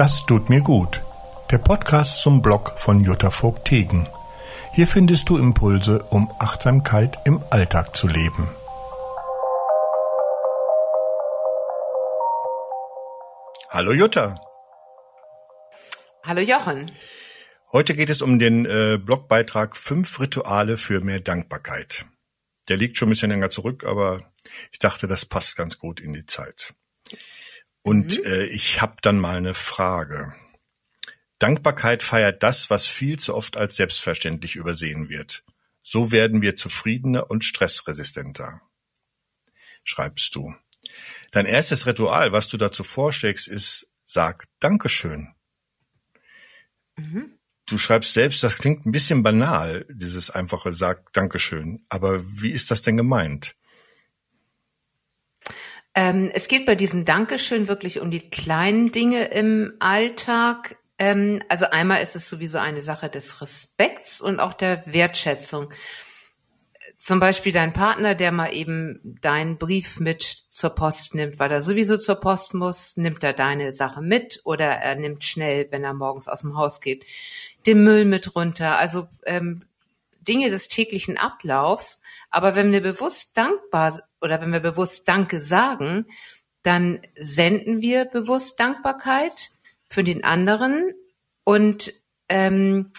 Das tut mir gut. Der Podcast zum Blog von Jutta Vogt-Tegen. Hier findest du Impulse, um Achtsamkeit im Alltag zu leben. Hallo Jutta. Hallo Jochen. Heute geht es um den äh, Blogbeitrag Fünf Rituale für mehr Dankbarkeit. Der liegt schon ein bisschen länger zurück, aber ich dachte, das passt ganz gut in die Zeit. Und mhm. äh, ich habe dann mal eine Frage. Dankbarkeit feiert das, was viel zu oft als selbstverständlich übersehen wird. So werden wir zufriedener und stressresistenter. Schreibst du. Dein erstes Ritual, was du dazu vorschlägst, ist, sag Dankeschön. Mhm. Du schreibst selbst, das klingt ein bisschen banal, dieses einfache Sag Dankeschön. Aber wie ist das denn gemeint? Ähm, es geht bei diesem Dankeschön wirklich um die kleinen Dinge im Alltag. Ähm, also einmal ist es sowieso eine Sache des Respekts und auch der Wertschätzung. Zum Beispiel dein Partner, der mal eben deinen Brief mit zur Post nimmt, weil er sowieso zur Post muss, nimmt er deine Sache mit oder er nimmt schnell, wenn er morgens aus dem Haus geht, den Müll mit runter. Also ähm, Dinge des täglichen Ablaufs. Aber wenn wir bewusst dankbar oder wenn wir bewusst Danke sagen, dann senden wir bewusst Dankbarkeit für den anderen und ähm,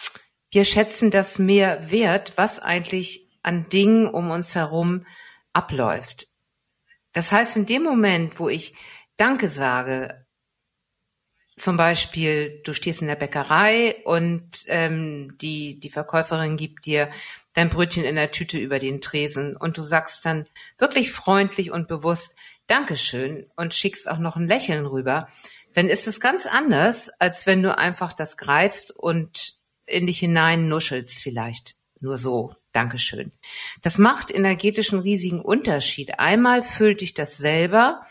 wir schätzen das mehr wert, was eigentlich an Dingen um uns herum abläuft. Das heißt, in dem Moment, wo ich Danke sage, zum Beispiel, du stehst in der Bäckerei und ähm, die, die Verkäuferin gibt dir dein Brötchen in der Tüte über den Tresen und du sagst dann wirklich freundlich und bewusst Dankeschön und schickst auch noch ein Lächeln rüber, dann ist es ganz anders, als wenn du einfach das greifst und in dich hinein nuschelst vielleicht. Nur so. Dankeschön. Das macht energetischen riesigen Unterschied. Einmal füllt dich das selber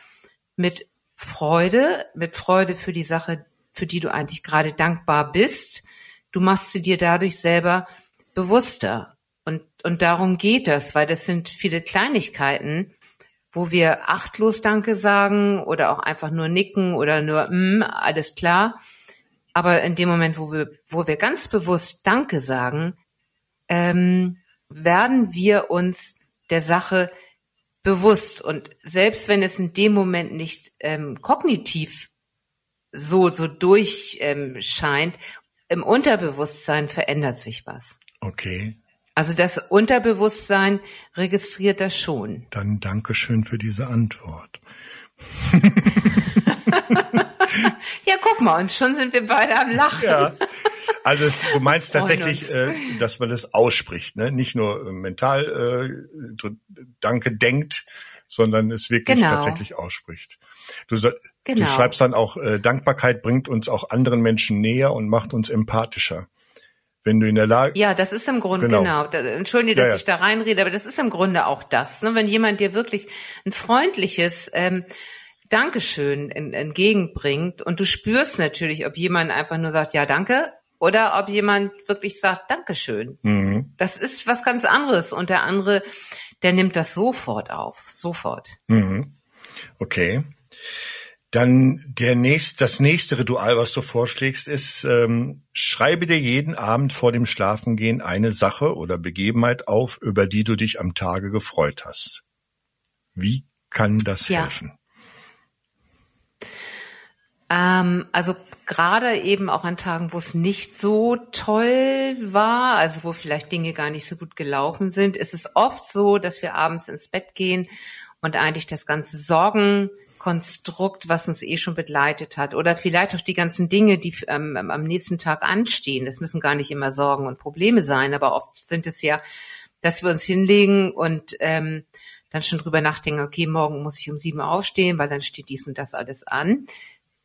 mit Freude, mit Freude für die Sache, für die du eigentlich gerade dankbar bist. Du machst sie dir dadurch selber bewusster. Und, und darum geht das, weil das sind viele Kleinigkeiten, wo wir achtlos Danke sagen oder auch einfach nur nicken oder nur, mm, alles klar. Aber in dem Moment, wo wir, wo wir ganz bewusst Danke sagen, ähm, werden wir uns der Sache bewusst. Und selbst wenn es in dem Moment nicht ähm, kognitiv so, so durchscheint, ähm, im Unterbewusstsein verändert sich was. Okay. Also das Unterbewusstsein registriert das schon. Dann Dankeschön für diese Antwort. ja, guck mal, und schon sind wir beide am Lachen. Ja. Also es, du meinst tatsächlich, äh, dass man das ausspricht, ne? Nicht nur äh, mental äh, Danke denkt, sondern es wirklich genau. tatsächlich ausspricht. Du, genau. du schreibst dann auch, äh, Dankbarkeit bringt uns auch anderen Menschen näher und macht uns empathischer. Wenn du in der Lage. Ja, das ist im Grunde, genau. genau. Entschuldige, dass ja, ja. ich da reinrede, aber das ist im Grunde auch das. Ne? Wenn jemand dir wirklich ein freundliches ähm, Dankeschön entgegenbringt und du spürst natürlich, ob jemand einfach nur sagt, ja, danke, oder ob jemand wirklich sagt, Dankeschön. Mhm. Das ist was ganz anderes. Und der andere, der nimmt das sofort auf. Sofort. Mhm. Okay. Dann der nächst, das nächste Ritual, was du vorschlägst, ist, ähm, schreibe dir jeden Abend vor dem Schlafengehen eine Sache oder Begebenheit auf, über die du dich am Tage gefreut hast. Wie kann das ja. helfen? Ähm, also gerade eben auch an Tagen, wo es nicht so toll war, also wo vielleicht Dinge gar nicht so gut gelaufen sind, ist es oft so, dass wir abends ins Bett gehen und eigentlich das ganze Sorgenkonstrukt, was uns eh schon begleitet hat, oder vielleicht auch die ganzen Dinge, die ähm, am nächsten Tag anstehen. Das müssen gar nicht immer Sorgen und Probleme sein, aber oft sind es ja, dass wir uns hinlegen und ähm, dann schon drüber nachdenken, okay, morgen muss ich um sieben aufstehen, weil dann steht dies und das alles an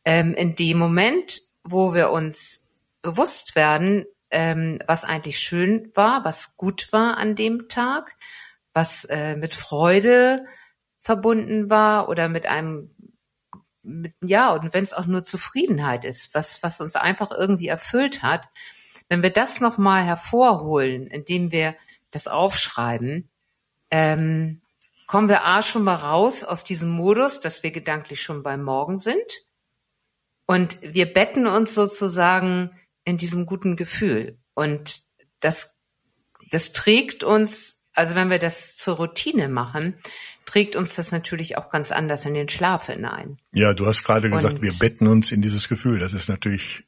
ähm, in dem Moment, wo wir uns bewusst werden, ähm, was eigentlich schön war, was gut war an dem Tag, was äh, mit Freude verbunden war oder mit einem mit, ja, und wenn es auch nur Zufriedenheit ist, was, was uns einfach irgendwie erfüllt hat, wenn wir das nochmal hervorholen, indem wir das aufschreiben, ähm, kommen wir A schon mal raus aus diesem Modus, dass wir gedanklich schon beim Morgen sind Und wir betten uns sozusagen in diesem guten Gefühl. Und das, das trägt uns, also wenn wir das zur Routine machen, trägt uns das natürlich auch ganz anders in den Schlaf hinein. Ja, du hast gerade gesagt, Und wir betten uns in dieses Gefühl. Das ist natürlich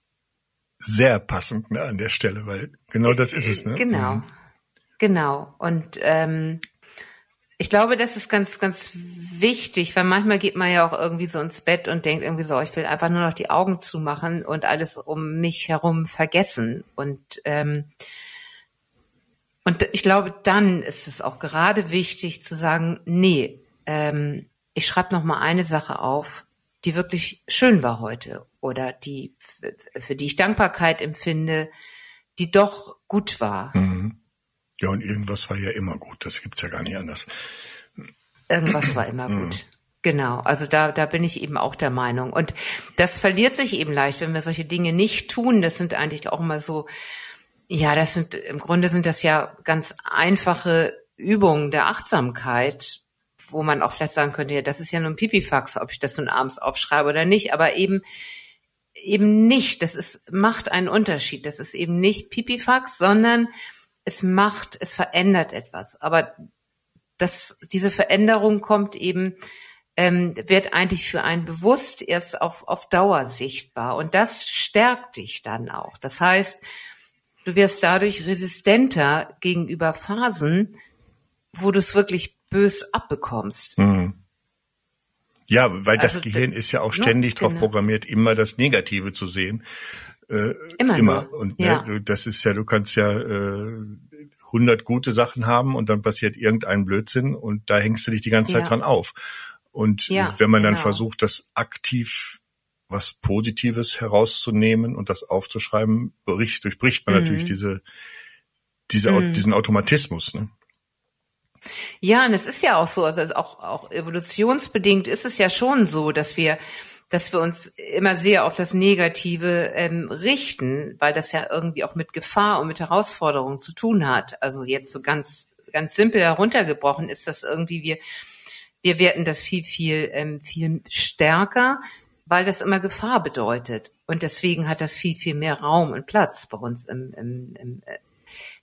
sehr passend ne, an der Stelle, weil genau das ist es. Ne? Genau, mhm. genau. Und ähm, ich glaube, das ist ganz, ganz wichtig, weil manchmal geht man ja auch irgendwie so ins Bett und denkt irgendwie so, ich will einfach nur noch die Augen zumachen und alles um mich herum vergessen. Und ähm, und ich glaube, dann ist es auch gerade wichtig zu sagen, nee, ähm, ich schreibe noch mal eine Sache auf, die wirklich schön war heute oder die für die ich Dankbarkeit empfinde, die doch gut war. Mhm. Ja, und irgendwas war ja immer gut. Das gibt's ja gar nicht anders. Irgendwas war immer gut. Genau, also da, da bin ich eben auch der Meinung. Und das verliert sich eben leicht, wenn wir solche Dinge nicht tun. Das sind eigentlich auch immer so, ja, das sind, im Grunde sind das ja ganz einfache Übungen der Achtsamkeit, wo man auch vielleicht sagen könnte, ja, das ist ja nur ein Pipifax, ob ich das nun abends aufschreibe oder nicht, aber eben, eben nicht. Das ist, macht einen Unterschied. Das ist eben nicht Pipifax, sondern es macht, es verändert etwas. Aber das, diese Veränderung kommt eben, ähm, wird eigentlich für einen bewusst erst auf, auf Dauer sichtbar. Und das stärkt dich dann auch. Das heißt, du wirst dadurch resistenter gegenüber Phasen, wo du es wirklich bös abbekommst. Mhm. Ja, weil das also, Gehirn ist ja auch ständig no, darauf genau. programmiert, immer das Negative zu sehen. Äh, immer. immer. Und ne, ja. ne, das ist ja, du kannst ja äh, 100 gute Sachen haben und dann passiert irgendein Blödsinn und da hängst du dich die ganze Zeit ja. dran auf. Und ja, wenn man dann genau. versucht, das aktiv was Positives herauszunehmen und das aufzuschreiben, bericht, durchbricht man mhm. natürlich diese, diese, mhm. diesen Automatismus. Ne? Ja, und es ist ja auch so, also auch, auch evolutionsbedingt ist es ja schon so, dass wir dass wir uns immer sehr auf das Negative ähm, richten, weil das ja irgendwie auch mit Gefahr und mit Herausforderungen zu tun hat. Also jetzt so ganz ganz simpel heruntergebrochen ist das irgendwie wir wir werten das viel viel ähm, viel stärker, weil das immer Gefahr bedeutet und deswegen hat das viel viel mehr Raum und Platz bei uns im, im, im äh,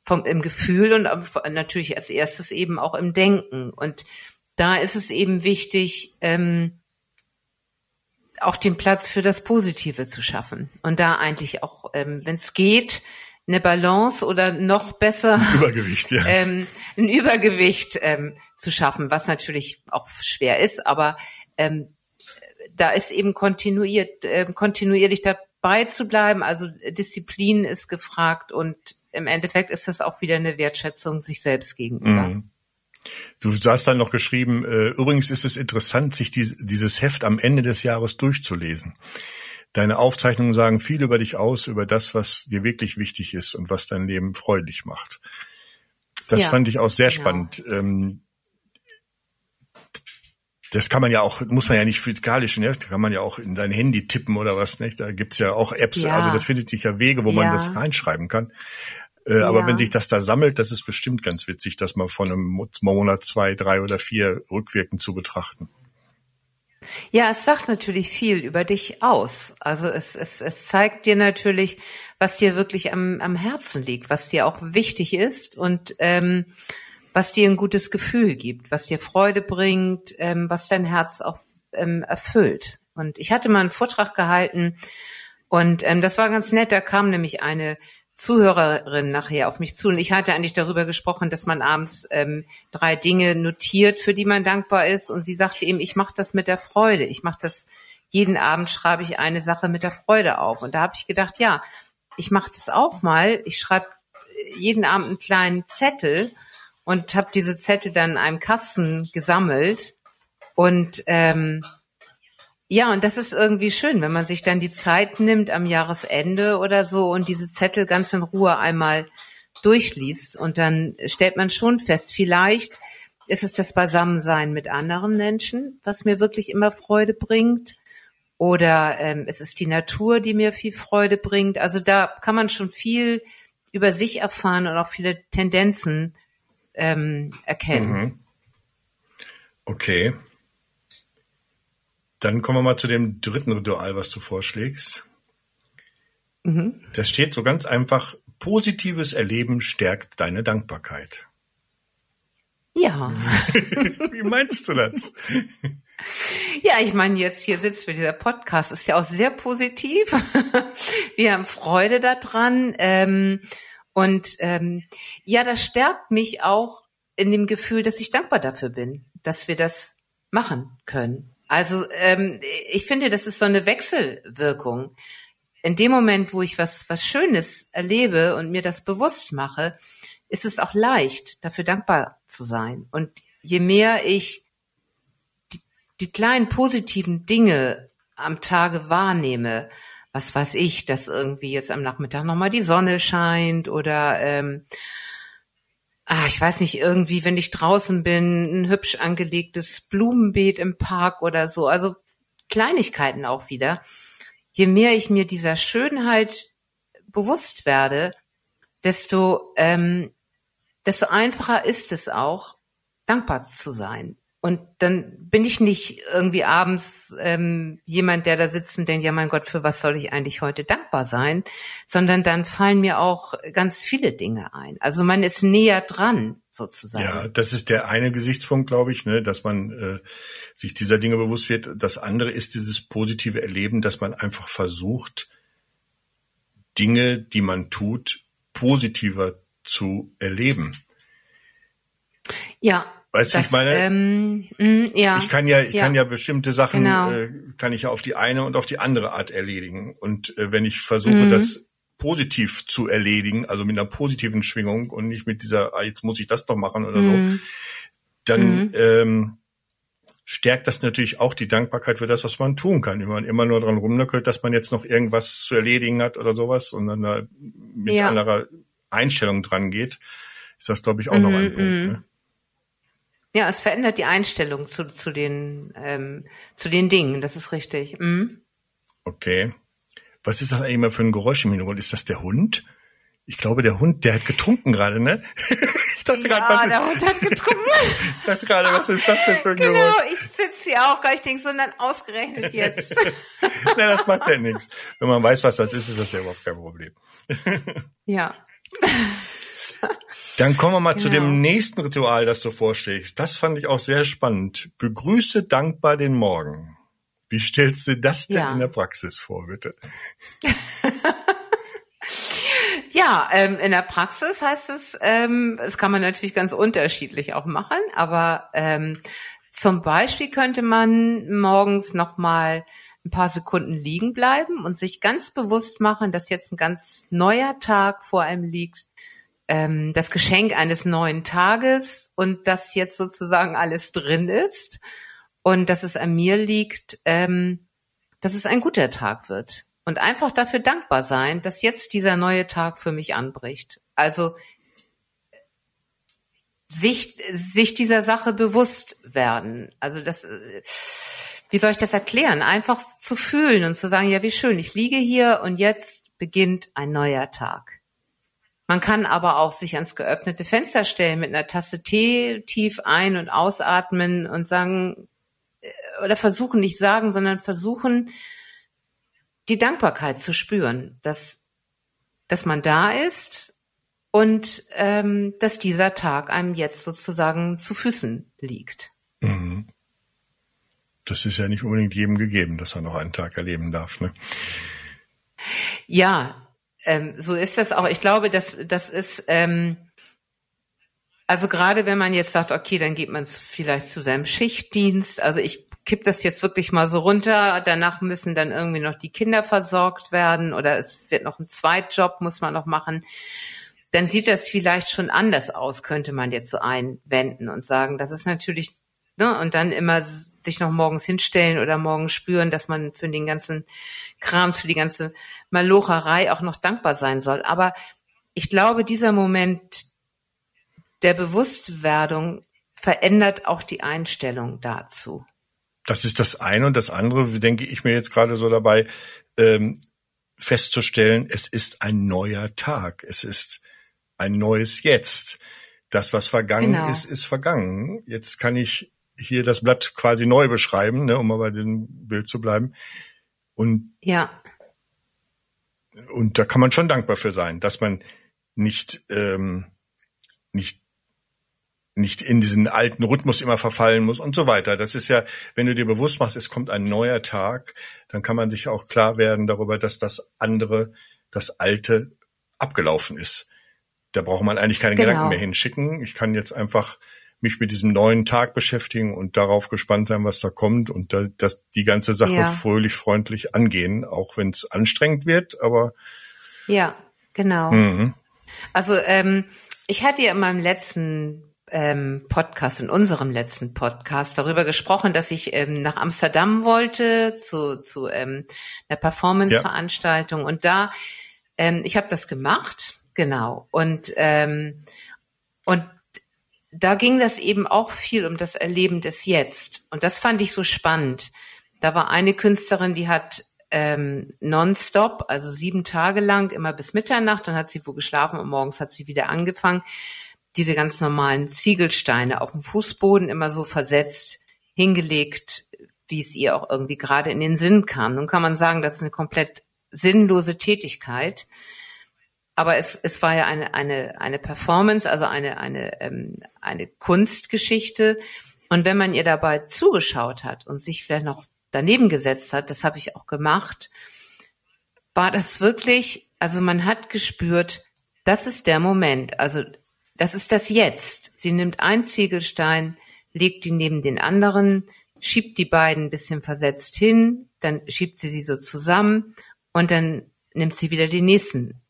vom im Gefühl und natürlich als erstes eben auch im Denken und da ist es eben wichtig ähm, auch den Platz für das Positive zu schaffen und da eigentlich auch, ähm, wenn es geht, eine Balance oder noch besser ein Übergewicht, ja. ähm, ein Übergewicht ähm, zu schaffen, was natürlich auch schwer ist, aber ähm, da ist eben kontinuiert, äh, kontinuierlich dabei zu bleiben. Also Disziplin ist gefragt und im Endeffekt ist das auch wieder eine Wertschätzung sich selbst gegenüber. Mhm. Du hast dann noch geschrieben, äh, übrigens ist es interessant, sich die, dieses Heft am Ende des Jahres durchzulesen. Deine Aufzeichnungen sagen viel über dich aus, über das, was dir wirklich wichtig ist und was dein Leben freudig macht. Das ja, fand ich auch sehr genau. spannend. Ähm, das kann man ja auch, muss man ja nicht physikalisch, ne? kann man ja auch in dein Handy tippen oder was, nicht? Da gibt's ja auch Apps, ja. also das findet sich ja Wege, wo ja. man das reinschreiben kann. Äh, ja. Aber wenn sich das da sammelt, das ist bestimmt ganz witzig, das mal von einem Monat, zwei, drei oder vier rückwirkend zu betrachten. Ja, es sagt natürlich viel über dich aus. Also es, es, es zeigt dir natürlich, was dir wirklich am, am Herzen liegt, was dir auch wichtig ist und ähm, was dir ein gutes Gefühl gibt, was dir Freude bringt, ähm, was dein Herz auch ähm, erfüllt. Und ich hatte mal einen Vortrag gehalten und ähm, das war ganz nett. Da kam nämlich eine Zuhörerin nachher auf mich zu. Und ich hatte eigentlich darüber gesprochen, dass man abends ähm, drei Dinge notiert, für die man dankbar ist. Und sie sagte eben, ich mache das mit der Freude, ich mache das jeden Abend schreibe ich eine Sache mit der Freude auf. Und da habe ich gedacht, ja, ich mache das auch mal, ich schreibe jeden Abend einen kleinen Zettel und habe diese Zettel dann in einem Kasten gesammelt. Und ähm, ja, und das ist irgendwie schön, wenn man sich dann die Zeit nimmt am Jahresende oder so und diese Zettel ganz in Ruhe einmal durchliest und dann stellt man schon fest, vielleicht ist es das Beisammensein mit anderen Menschen, was mir wirklich immer Freude bringt. Oder ähm, es ist die Natur, die mir viel Freude bringt. Also da kann man schon viel über sich erfahren und auch viele Tendenzen ähm, erkennen. Mhm. Okay. Dann kommen wir mal zu dem dritten Ritual, was du vorschlägst. Mhm. Das steht so ganz einfach, positives Erleben stärkt deine Dankbarkeit. Ja. Wie meinst du das? Ja, ich meine, jetzt hier sitzt wir, dieser Podcast ist ja auch sehr positiv. Wir haben Freude daran. Ähm, und ähm, ja, das stärkt mich auch in dem Gefühl, dass ich dankbar dafür bin, dass wir das machen können. Also ähm, ich finde, das ist so eine Wechselwirkung. In dem Moment, wo ich was, was Schönes erlebe und mir das bewusst mache, ist es auch leicht, dafür dankbar zu sein. Und je mehr ich die, die kleinen positiven Dinge am Tage wahrnehme, was weiß ich, dass irgendwie jetzt am Nachmittag nochmal die Sonne scheint oder ähm, ah, ich weiß nicht, irgendwie, wenn ich draußen bin, ein hübsch angelegtes Blumenbeet im Park oder so. Also Kleinigkeiten auch wieder. Je mehr ich mir dieser Schönheit bewusst werde, desto, ähm, desto einfacher ist es auch, dankbar zu sein. Und dann bin ich nicht irgendwie abends ähm, jemand, der da sitzt und denkt, ja mein Gott, für was soll ich eigentlich heute dankbar sein? Sondern dann fallen mir auch ganz viele Dinge ein. Also man ist näher dran, sozusagen. Ja, das ist der eine Gesichtspunkt, glaube ich, ne, dass man äh, sich dieser Dinge bewusst wird. Das andere ist dieses positive Erleben, dass man einfach versucht, Dinge, die man tut, positiver zu erleben. Ja, Weißt du, ich meine, ähm, mh, mm, ja, ich kann ja, ich ja. kann ja bestimmte Sachen, Genau. äh, kann ich ja auf die eine und auf die andere Art erledigen. Und äh, wenn ich versuche, Mhm. das positiv zu erledigen, also mit einer positiven Schwingung und nicht mit dieser, ah, jetzt muss ich das doch machen oder so, Mhm. dann ähm, stärkt das natürlich auch die Dankbarkeit für das, was man tun kann. Wenn man immer nur dran rumnöckelt, dass man jetzt noch irgendwas zu erledigen hat oder sowas und dann da mit Ja. anderer Einstellung dran geht, ist das, glaube ich, auch noch Mhm, ein Punkt. mhm. Ne? Ja, es verändert die Einstellung zu, zu den ähm, zu den Dingen. Das ist richtig. Mhm. Okay. Was ist das eigentlich immer für ein Geräusch im Hintergrund? Ist das der Hund? Ich glaube, der Hund, der hat getrunken gerade, ne? Ich dachte gerade, Ja, was der ist, Hund hat getrunken. ich dachte gerade, was ist das denn für ein genau, Geräusch? ich sitze hier auch, ich denke, sondern ausgerechnet jetzt. Nein, das macht ja nichts. Wenn man weiß, was das ist, ist das ja überhaupt kein Problem. ja. Dann kommen wir mal zu Genau. dem nächsten Ritual, das du vorschlägst. Das fand ich auch sehr spannend. Begrüße dankbar den Morgen. Wie stellst du das denn Ja. in der Praxis vor, bitte? Ja, ähm, in der Praxis heißt es, ähm, das kann man natürlich ganz unterschiedlich auch machen, aber ähm, zum Beispiel könnte man morgens nochmal ein paar Sekunden liegen bleiben und sich ganz bewusst machen, dass jetzt ein ganz neuer Tag vor einem liegt, ähm, das Geschenk eines neuen Tages und dass jetzt sozusagen alles drin ist und dass es an mir liegt, ähm, dass es ein guter Tag wird. Und einfach dafür dankbar sein, dass jetzt dieser neue Tag für mich anbricht. Also sich, sich dieser Sache bewusst werden. Also das, äh, wie soll ich das erklären? Einfach zu fühlen und zu sagen, ja, wie schön, ich liege hier und jetzt beginnt ein neuer Tag. Man kann aber auch sich ans geöffnete Fenster stellen mit einer Tasse Tee, tief ein- und ausatmen und sagen, äh, oder versuchen, nicht sagen, sondern versuchen, die Dankbarkeit zu spüren, dass, dass man da ist und ähm, dass dieser Tag einem jetzt sozusagen zu Füßen liegt. Mhm. Das ist ja nicht unbedingt jedem gegeben, dass er noch einen Tag erleben darf. Ne? Ja, ähm, so ist das auch. Ich glaube, dass das ist ähm, also gerade wenn man jetzt sagt, okay, dann geht man vielleicht zu seinem Schichtdienst. Also ich kipp das jetzt wirklich mal so runter. Danach müssen dann irgendwie noch die Kinder versorgt werden oder es wird noch ein Zweitjob muss man noch machen. Dann sieht das vielleicht schon anders aus, könnte man jetzt so einwenden und sagen, das ist natürlich ne, und dann immer sich noch morgens hinstellen oder morgens spüren, dass man für den ganzen Kram, für die ganze Malocherei auch noch dankbar sein soll. Aber ich glaube, dieser Moment der Bewusstwerdung verändert auch die Einstellung dazu. Das ist das eine und das andere, denke ich mir jetzt gerade so dabei, ähm, festzustellen, es ist ein neuer Tag. Es ist ein neues Jetzt. Das, was vergangen Genau. ist, ist vergangen. Jetzt kann ich hier das Blatt quasi neu beschreiben, ne, um mal bei dem Bild zu bleiben. Und ja. Und da kann man schon dankbar für sein, dass man nicht ähm, nicht nicht in diesen alten Rhythmus immer verfallen muss und so weiter. Das ist ja, wenn du dir bewusst machst, es kommt ein neuer Tag, dann kann man sich auch klar werden darüber, dass das andere, das alte abgelaufen ist. Da braucht man eigentlich keine genau. Gedanken mehr hinschicken. Ich kann jetzt einfach mich mit diesem neuen Tag beschäftigen und darauf gespannt sein, was da kommt und da, das, die ganze Sache ja. fröhlich, freundlich angehen, auch wenn es anstrengend wird, aber ja, genau. Mhm. Also ähm, ich hatte ja in meinem letzten ähm, Podcast, in unserem letzten Podcast darüber gesprochen, dass ich ähm, nach Amsterdam wollte zu, zu ähm, einer Performance-Veranstaltung ja. und da, ähm, ich habe das gemacht, genau und ähm, und da ging das eben auch viel um das Erleben des Jetzt und das fand ich so spannend. Da war eine Künstlerin, die hat ähm, nonstop, also sieben Tage lang, immer bis Mitternacht, dann hat sie wo geschlafen und morgens hat sie wieder angefangen diese ganz normalen Ziegelsteine auf dem Fußboden immer so versetzt, hingelegt, wie es ihr auch irgendwie gerade in den Sinn kam. Nun kann man sagen, das ist eine komplett sinnlose Tätigkeit. Aber es, es war ja eine, eine, eine Performance, also eine, eine, ähm, eine Kunstgeschichte. Und wenn man ihr dabei zugeschaut hat und sich vielleicht noch daneben gesetzt hat, das habe ich auch gemacht, war das wirklich, also man hat gespürt, das ist der Moment. Also das ist das Jetzt. Sie nimmt einen Ziegelstein, legt ihn neben den anderen, schiebt die beiden ein bisschen versetzt hin, dann schiebt sie sie so zusammen und dann nimmt sie wieder den nächsten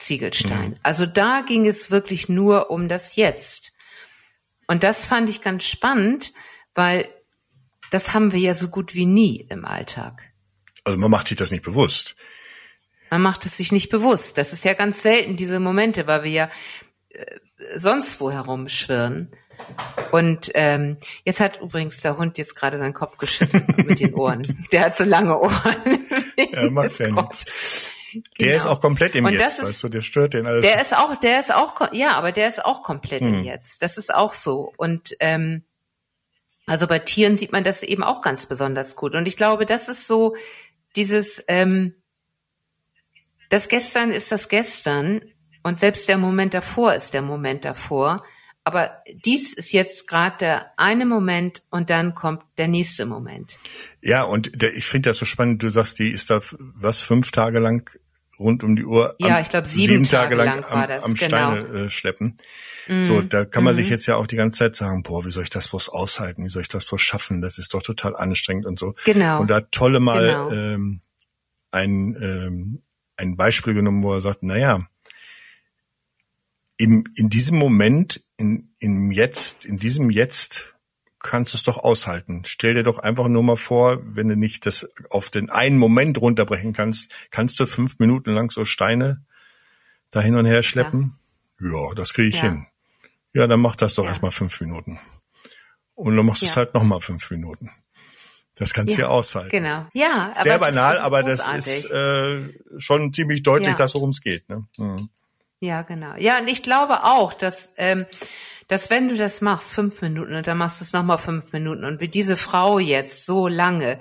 Ziegelstein. Mhm. Also da ging es wirklich nur um das Jetzt. Und das fand ich ganz spannend, weil das haben wir ja so gut wie nie im Alltag. Also man macht sich das nicht bewusst. Man macht es sich nicht bewusst. Das ist ja ganz selten, diese Momente, weil wir ja äh, sonst wo herumschwirren. Und ähm, jetzt hat übrigens der Hund jetzt gerade seinen Kopf geschüttelt mit den Ohren. Der hat so lange Ohren. Ja, macht ja nichts. Genau. Der ist auch komplett im und Jetzt, ist, weißt du, der stört den alles. Der ist auch, der ist auch, ja, aber der ist auch komplett hm. im Jetzt. Das ist auch so. Und ähm, also bei Tieren sieht man das eben auch ganz besonders gut. Und ich glaube, das ist so dieses, ähm, das Gestern ist das Gestern und selbst der Moment davor ist der Moment davor. Aber dies ist jetzt gerade der eine Moment und dann kommt der nächste Moment. Ja, und der, ich finde das so spannend. Du sagst, die ist da was fünf Tage lang rund um die Uhr. Ja, am, ich glaube sieben, sieben, Tage, lang, lang am, das, am genau. Steine genau. äh, schleppen. Mhm. So, da kann man mhm. sich jetzt ja auch die ganze Zeit sagen, boah, wie soll ich das bloß aushalten? Wie soll ich das bloß schaffen? Das ist doch total anstrengend und so. Genau. Und da tolle mal genau. ähm, ein ähm, ein Beispiel genommen, wo er sagt, na ja, im, in diesem Moment, in, im Jetzt, in diesem Jetzt kannst du es doch aushalten. Stell dir doch einfach nur mal vor, wenn du nicht das auf den einen Moment runterbrechen kannst, kannst du fünf Minuten lang so Steine da hin und her schleppen? Ja, ja das kriege ich ja. hin. Ja, dann mach das doch ja. erstmal fünf Minuten. Und dann machst du es halt nochmal fünf Minuten. Das kannst du ja, aushalten. Genau. Ja, sehr aber banal, das aber das ist äh, schon ziemlich deutlich, dass worum es geht. Ne? Mhm. Ja, genau. Ja, und ich glaube auch, dass, ähm, dass wenn du das machst, fünf Minuten, und dann machst du es nochmal fünf Minuten, und wie diese Frau jetzt so lange,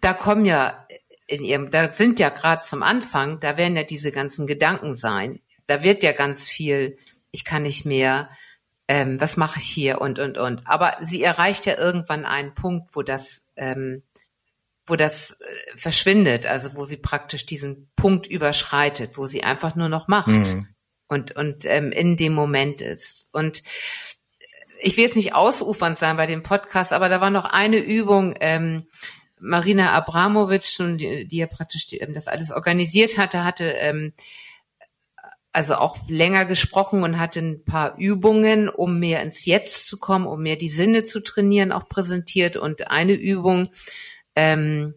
da kommen ja in ihrem, da sind ja gerade zum Anfang, da werden ja diese ganzen Gedanken sein. Da wird ja ganz viel, ich kann nicht mehr, ähm, was mache ich hier und und und. Aber sie erreicht ja irgendwann einen Punkt, wo das, ähm, wo das äh, verschwindet, also wo sie praktisch diesen Punkt überschreitet, wo sie einfach nur noch macht mhm. Und und ähm, in dem Moment ist. Und ich will jetzt nicht ausufernd sein bei dem Podcast, aber da war noch eine Übung. Ähm, Marina Abramovic, die, die ja praktisch die, ähm, das alles organisiert hatte, hatte ähm, also auch länger gesprochen und hatte ein paar Übungen, um mehr ins Jetzt zu kommen, um mehr die Sinne zu trainieren, auch präsentiert. Und eine Übung ähm,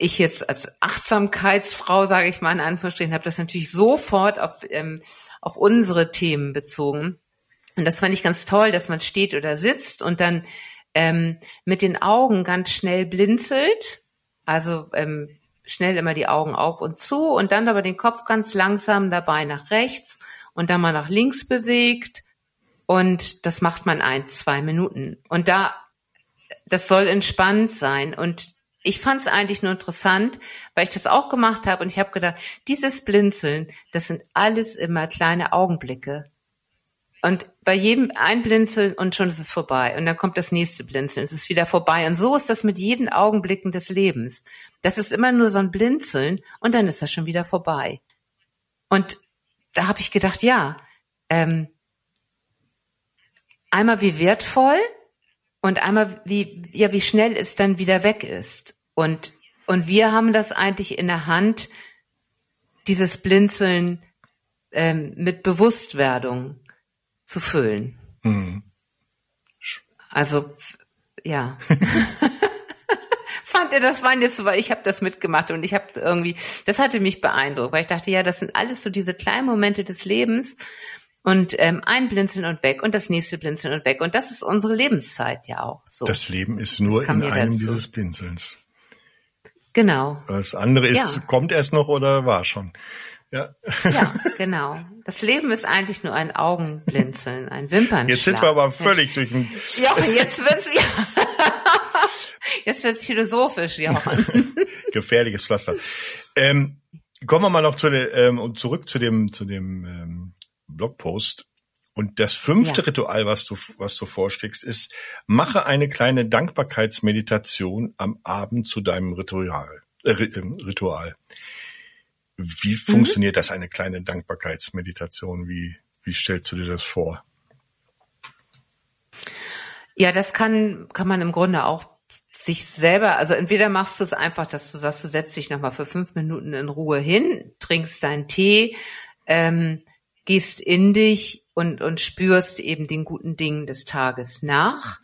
ich jetzt als Achtsamkeitsfrau, sage ich mal in Anführungsstrichen, habe das natürlich sofort auf, ähm, auf unsere Themen bezogen. Und das fand ich ganz toll, dass man steht oder sitzt und dann ähm, mit den Augen ganz schnell blinzelt. Also ähm, schnell immer die Augen auf und zu und dann aber den Kopf ganz langsam dabei nach rechts und dann mal nach links bewegt Und das macht man ein, zwei Minuten. Und da, das soll entspannt sein. Und ich fand es eigentlich nur interessant, weil ich das auch gemacht habe und ich habe gedacht, dieses Blinzeln, das sind alles immer kleine Augenblicke. Und bei jedem ein Blinzeln und schon ist es vorbei. Und dann kommt das nächste Blinzeln, es ist wieder vorbei. Und so ist das mit jeden Augenblicken des Lebens. Das ist immer nur so ein Blinzeln und dann ist das schon wieder vorbei. Und da habe ich gedacht, ja, ähm, einmal wie wertvoll und einmal wie, ja, wie schnell es dann wieder weg ist. Und, und wir haben das eigentlich in der Hand, dieses Blinzeln ähm, mit Bewusstwerdung zu füllen. Mhm. Also, ja. Fand ihr, das waren jetzt so, weil ich habe das mitgemacht und ich habe irgendwie, das hatte mich beeindruckt, weil ich dachte, ja, das sind alles so diese kleinen Momente des Lebens, und ähm, ein Blinzeln und weg und das nächste Blinzeln und weg. Und das ist unsere Lebenszeit ja auch so. Das Leben ist nur in einem dazu. dieses Blinzelns. Genau. Das andere ist, ja. kommt erst noch oder war schon. Ja. ja, genau. Das Leben ist eigentlich nur ein Augenblinzeln, ein Wimpernschlag. Jetzt sind wir aber völlig durch den... Ja, jetzt wird's, ja. Jetzt wird's philosophisch, Johann. Gefährliches Pflaster. Ähm, kommen wir mal noch zu der, ähm, zurück zu dem, zu dem ähm, Blogpost. Und das fünfte ja. Ritual, was du, was du vorschlägst, ist, mache eine kleine Dankbarkeitsmeditation am Abend zu deinem Ritual. Äh, ähm, Ritual. Wie mhm. funktioniert das, eine kleine Dankbarkeitsmeditation? Wie, wie stellst du dir das vor? Ja, das kann, kann man im Grunde auch sich selber, also entweder machst du es einfach, dass du sagst, du setzt dich nochmal für fünf Minuten in Ruhe hin, trinkst deinen Tee, ähm, gehst in dich und, und spürst eben den guten Dingen des Tages nach.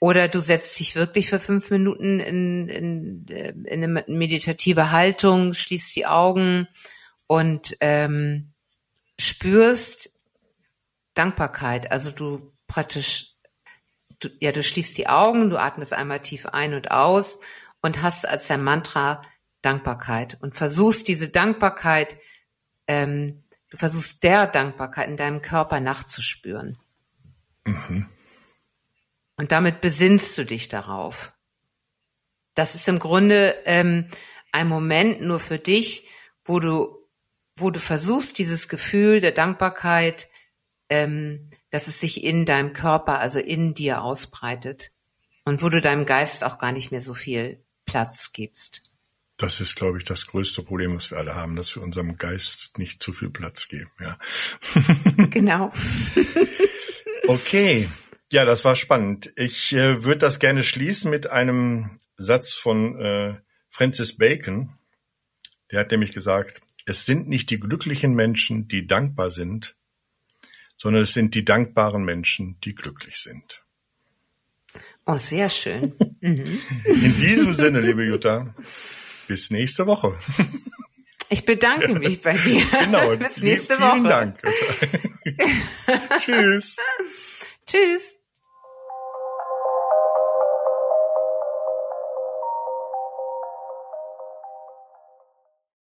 Oder du setzt dich wirklich für fünf Minuten in, in, in eine meditative Haltung, schließt die Augen und ähm, spürst Dankbarkeit. Also du praktisch, du, ja, du schließt die Augen, du atmest einmal tief ein und aus und hast als dein Mantra Dankbarkeit und versuchst diese Dankbarkeit ähm, Du versuchst der Dankbarkeit in deinem Körper nachzuspüren. Mhm. Und damit besinnst du dich darauf. Das ist im Grunde ähm, ein Moment nur für dich, wo du, wo du versuchst, dieses Gefühl der Dankbarkeit, ähm, dass es sich in deinem Körper, also in dir ausbreitet. Und wo du deinem Geist auch gar nicht mehr so viel Platz gibst. Das ist, glaube ich, das größte Problem, was wir alle haben, dass wir unserem Geist nicht zu viel Platz geben. Ja. Genau. okay. Ja, das war spannend. Ich äh, würde das gerne schließen mit einem Satz von äh, Francis Bacon. Der hat nämlich gesagt, es sind nicht die glücklichen Menschen, die dankbar sind, sondern es sind die dankbaren Menschen, die glücklich sind. Oh, sehr schön. Mhm. In diesem Sinne, liebe Jutta, bis nächste Woche. Ich bedanke mich bei dir. Genau. bis nächste Vielen Woche. Dank. Tschüss. Tschüss.